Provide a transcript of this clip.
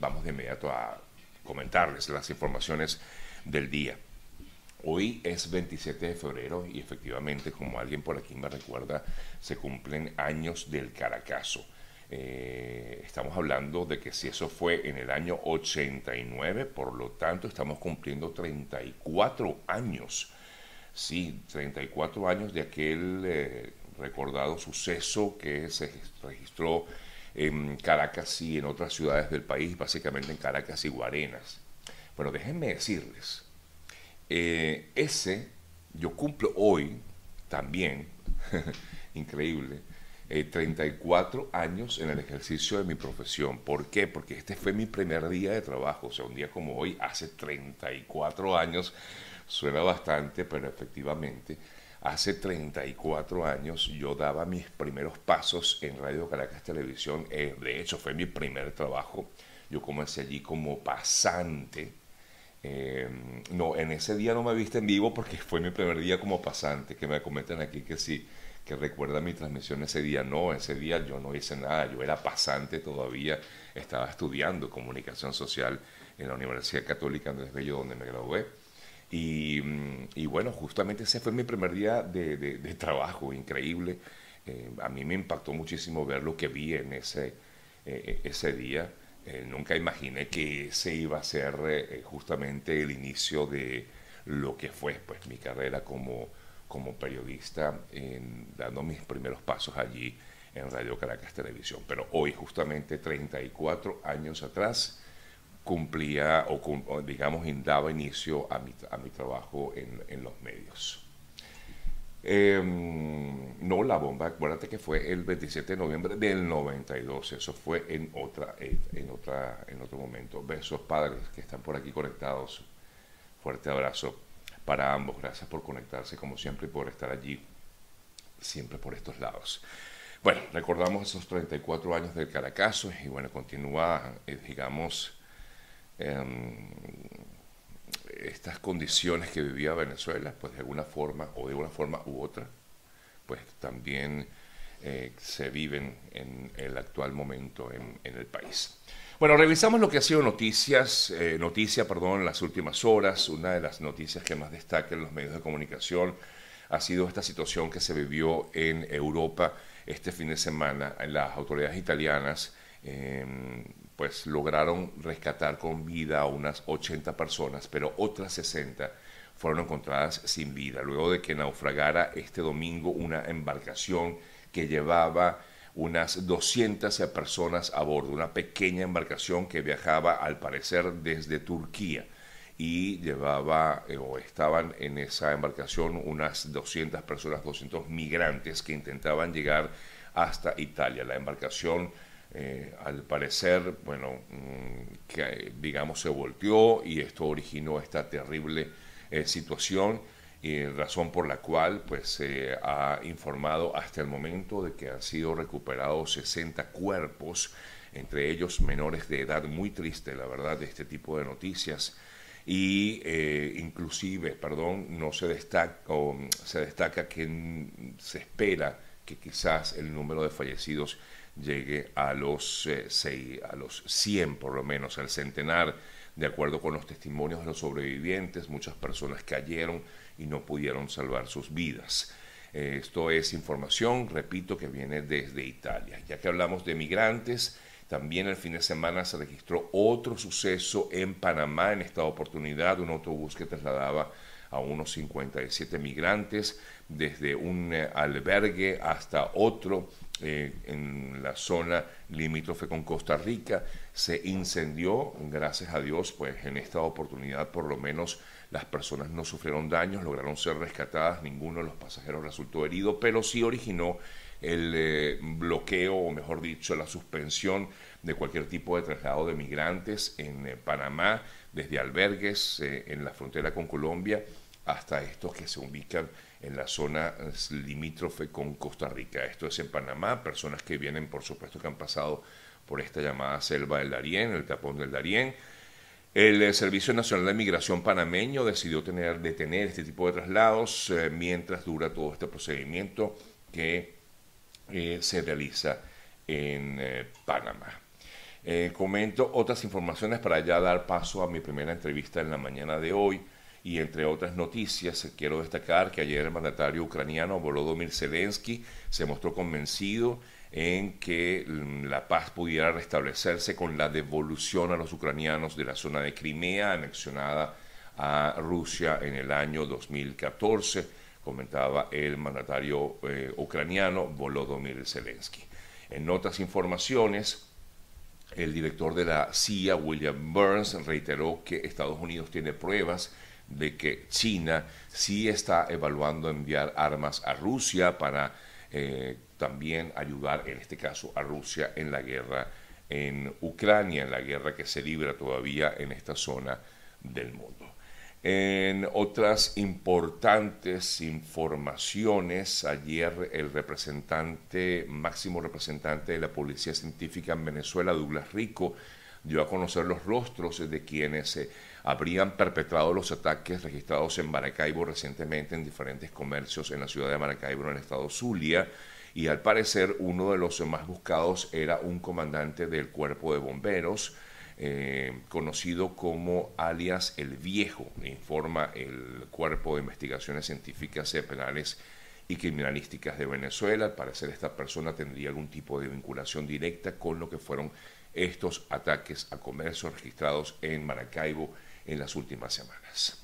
vamos de inmediato a comentarles las informaciones del día. Hoy es 27 de febrero y efectivamente, como alguien por aquí me recuerda, se cumplen años del Caracazo. Eh, estamos hablando de que si eso fue en el año 89, por lo tanto estamos cumpliendo 34 años. Sí, 34 años de aquel eh, recordado suceso que se registró en Caracas y en otras ciudades del país, básicamente en Caracas y Guarenas. Bueno, déjenme decirles, eh, ese yo cumplo hoy también, increíble, 34 eh, años en el ejercicio de mi profesión. ¿Por qué? Porque este fue mi primer día de trabajo, o sea, un día como hoy, hace 34 años, suena bastante, pero efectivamente, hace 34 años yo daba mis primeros pasos en Radio Caracas Televisión, eh, de hecho fue mi primer trabajo, yo comencé allí como pasante, eh, no, en ese día no me viste en vivo porque fue mi primer día como pasante, que me comentan aquí que sí que recuerda mi transmisión ese día. No, ese día yo no hice nada, yo era pasante todavía, estaba estudiando comunicación social en la Universidad Católica Andrés Bello, donde me gradué. Y, y bueno, justamente ese fue mi primer día de, de, trabajo, increíble. Eh, a mí me impactó muchísimo ver lo que vi en ese, eh, ese día. Eh, nunca imaginé que ese iba a ser justamente el inicio de lo que fue pues, mi carrera como como periodista en, dando mis primeros pasos allí en Radio Caracas Televisión. Pero hoy, justamente 34 años atrás, cumplía o, digamos daba inicio a mi, a mi trabajo en, en los medios. Em, no, la bomba, acuérdate que fue el 27 de noviembre del 92, eso fue en, otra, en, otra, en otro momento. Besos padres que están por aquí conectados, fuerte abrazo para ambos. Gracias por conectarse como siempre y por estar allí siempre por estos lados. Bueno, recordamos esos 34 años del Caracazo y bueno, continúa, eh, digamos, em, estas condiciones que vivía Venezuela, pues de alguna forma o de una forma u otra, pues también eh, se viven en el actual momento en el país. Bueno, revisamos lo que ha sido noticias, eh, noticia, perdón, en las últimas horas. Una de las noticias que más destaca en los medios de comunicación ha sido esta situación que se vivió en Europa este fin de semana. Las autoridades italianas em, pues lograron rescatar con vida a unas 80 personas, pero otras 60 fueron encontradas sin vida, luego de que naufragara este domingo una embarcación que llevaba unas 200 personas a bordo, una pequeña embarcación que viajaba al parecer desde Turquía y llevaba eh, o estaban en esa embarcación unas 200 personas, 200 migrantes que intentaban llegar hasta Italia. La embarcación eh, al parecer, bueno, mm, que digamos se volteó y esto originó esta terrible eh, situación y razón por la cual pues se ha informado hasta el momento de que han sido recuperados 60 cuerpos, entre ellos menores de edad, muy triste la verdad de este tipo de noticias. Y eh, inclusive, perdón, no se destaca, se destaca que se espera que quizás el número de fallecidos llegue a los, eh, a los 100 por lo menos, al centenar, de acuerdo con los testimonios de los sobrevivientes, muchas personas cayeron y no pudieron salvar sus vidas. Esto es información, repito, que viene desde Italia. Ya que hablamos de migrantes, también el fin de semana se registró otro suceso en Panamá, en esta oportunidad, un autobús que trasladaba a unos 57 migrantes desde un eh, albergue hasta otro eh, en la zona limítrofe con Costa Rica. Se incendió, gracias a Dios, pues en esta oportunidad por lo menos las personas no sufrieron daños, lograron ser rescatadas, ninguno de los pasajeros resultó herido, pero sí originó el eh, bloqueo, o mejor dicho, la suspensión de cualquier tipo de traslado de migrantes en eh, Panamá, desde albergues eh, en la frontera con Colombia hasta estos que se ubican en la zona limítrofe con Costa Rica. Esto es en Panamá, personas que vienen, por supuesto, que han pasado por esta llamada selva del Darién, el tapón del Darién, el Servicio Nacional de Migración panameño decidió tener, detener este tipo de traslados mientras dura todo este procedimiento que eh, se realiza en Panamá. Eh, comento otras informaciones para ya dar paso a mi primera entrevista en la mañana de hoy. Y entre otras noticias, quiero destacar que ayer el mandatario ucraniano Volodymyr Zelensky se mostró convencido en que la paz pudiera restablecerse con la devolución a los ucranianos de la zona de Crimea anexionada a Rusia en el año 2014, comentaba el mandatario eh, ucraniano Volodymyr Zelensky. En otras informaciones, el director de la CIA, William Burns, reiteró que Estados Unidos tiene pruebas de que China sí está evaluando enviar armas a Rusia para eh, también ayudar, en este caso, a Rusia en la guerra en Ucrania, en la guerra que se libra todavía en esta zona del mundo. En otras importantes informaciones, ayer el representante, máximo representante de la Policía Científica en Venezuela, Douglas Rico, dio a conocer los rostros de quienes eh, habrían perpetrado los ataques registrados en Maracaibo recientemente en diferentes comercios en la ciudad de Maracaibo, en el estado Zulia, y al parecer uno de los más buscados era un comandante del cuerpo de bomberos, eh, conocido como alias El Viejo, informa el Cuerpo de Investigaciones Científicas Penales y Criminalísticas de Venezuela. Al parecer esta persona tendría algún tipo de vinculación directa con lo que fueron estos ataques a comercio registrados en Maracaibo en las últimas semanas.